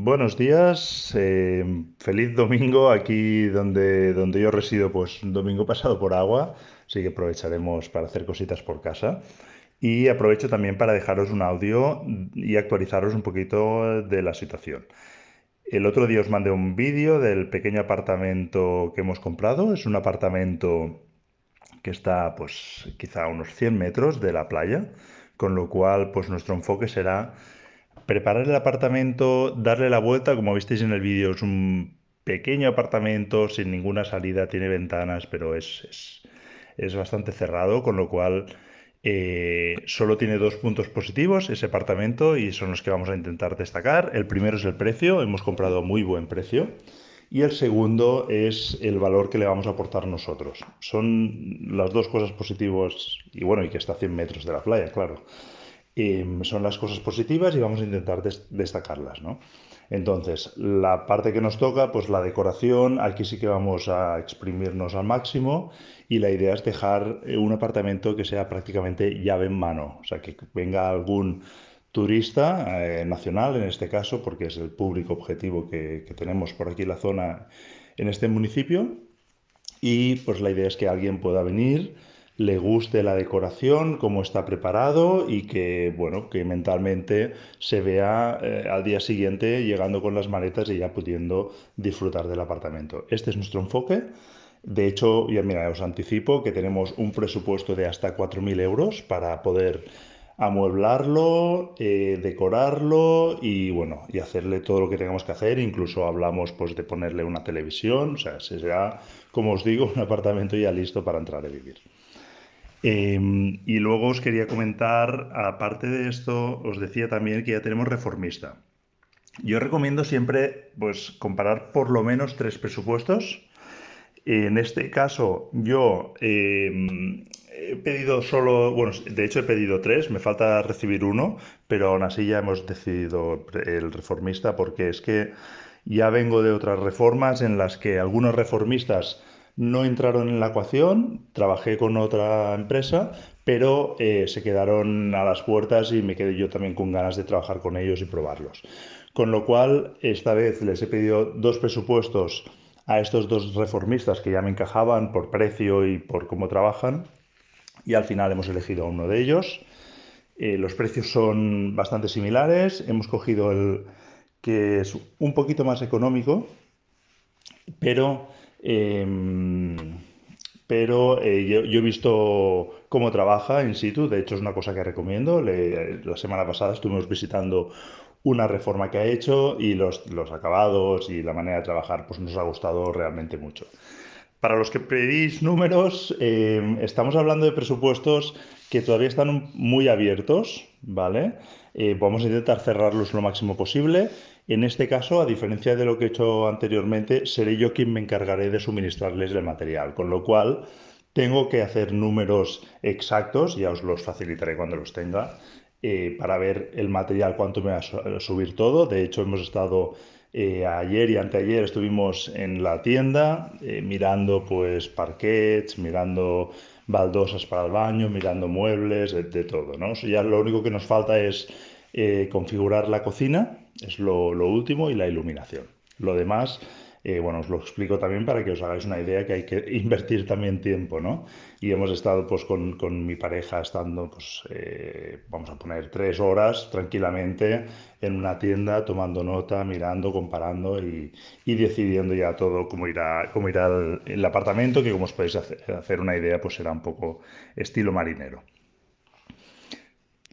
Buenos días, eh, feliz domingo aquí donde, donde yo resido, pues un domingo pasado por agua, así que aprovecharemos para hacer cositas por casa. Y aprovecho también para dejaros un audio y actualizaros un poquito de la situación. El otro día os mandé un vídeo del pequeño apartamento que hemos comprado. Es un apartamento que está pues quizá a unos 100 metros de la playa, con lo cual pues nuestro enfoque será preparar el apartamento, darle la vuelta, como visteis en el vídeo, es un pequeño apartamento sin ninguna salida, tiene ventanas, pero es, es, bastante cerrado, con lo cual eh, solo tiene dos puntos positivos ese apartamento y son los que vamos a intentar destacar. El primero es el precio, hemos comprado muy buen precio. Y el segundo es el valor que le vamos a aportar nosotros. Son las dos cosas positivas, y bueno, y que está a 100 metros de la playa, claro. Em, son las cosas positivas y vamos a intentar destacarlas, ¿no? Entonces, la parte que nos toca, pues la decoración, aquí sí que vamos a exprimirnos al máximo y la idea es dejar eh, un apartamento que sea prácticamente llave en mano, o sea, que venga algún turista eh, nacional en este caso, porque es el público objetivo que, que tenemos por aquí en la zona, en este municipio, y pues la idea es que alguien pueda venir le guste la decoración, cómo está preparado y que, bueno, que mentalmente se vea eh, al día siguiente llegando con las maletas y ya pudiendo disfrutar del apartamento. Este es nuestro enfoque. De hecho, ya mira, os anticipo que tenemos un presupuesto de hasta 4.000 euros para poder amueblarlo, eh, decorarlo y bueno, y hacerle todo lo que tengamos que hacer. Incluso hablamos pues de ponerle una televisión, o sea, será, como os digo, un apartamento ya listo para entrar a vivir. Em, y luego os quería comentar, aparte de esto, os decía también que ya tenemos reformista. Yo recomiendo siempre pues, comparar por lo menos tres presupuestos. En este caso, yo em, he pedido solo, bueno, de hecho he pedido tres, me falta recibir uno, pero aún así ya hemos decidido el reformista porque es que ya vengo de otras reformas en las que algunos reformistas no entraron en la ecuación, trabajé con otra empresa, pero eh, se quedaron a las puertas y me quedé yo también con ganas de trabajar con ellos y probarlos. Con lo cual, esta vez les he pedido dos presupuestos a estos dos reformistas que ya me encajaban por precio y por cómo trabajan, y al final hemos elegido a uno de ellos. Eh, los precios son bastante similares, hemos cogido el que es un poquito más económico, pero pero eh, yo, he visto cómo trabaja in situ, de hecho es una cosa que recomiendo. la semana pasada estuvimos visitando una reforma que ha hecho y los, acabados y la manera de trabajar pues nos ha gustado realmente mucho. Para los que pedís números, em, estamos hablando de presupuestos que todavía están muy abiertos, ¿vale? Eh, vamos a intentar cerrarlos lo máximo posible. En este caso, a diferencia de lo que he hecho anteriormente, seré yo quien me encargaré de suministrarles el material, con lo cual tengo que hacer números exactos, ya os los facilitaré cuando los tenga, eh, para ver el material, cuánto me va a subir todo. De hecho, hemos estado eh, ayer y anteayer estuvimos en la tienda mirando pues parquets, mirando baldosas para el baño, mirando muebles, de, todo, ¿no? ya lo único que nos falta es eh, configurar la cocina, es lo, último, y la iluminación. Lo demás, eh, bueno, os lo explico también para que os hagáis una idea que hay que invertir también tiempo, ¿no? Y hemos estado pues con, mi pareja estando, pues eh, vamos a poner tres horas tranquilamente en una tienda tomando nota, mirando, comparando y, decidiendo ya todo cómo irá, cómo irá el, apartamento, que como os podéis hacer, hacer una idea, pues será un poco estilo marinero.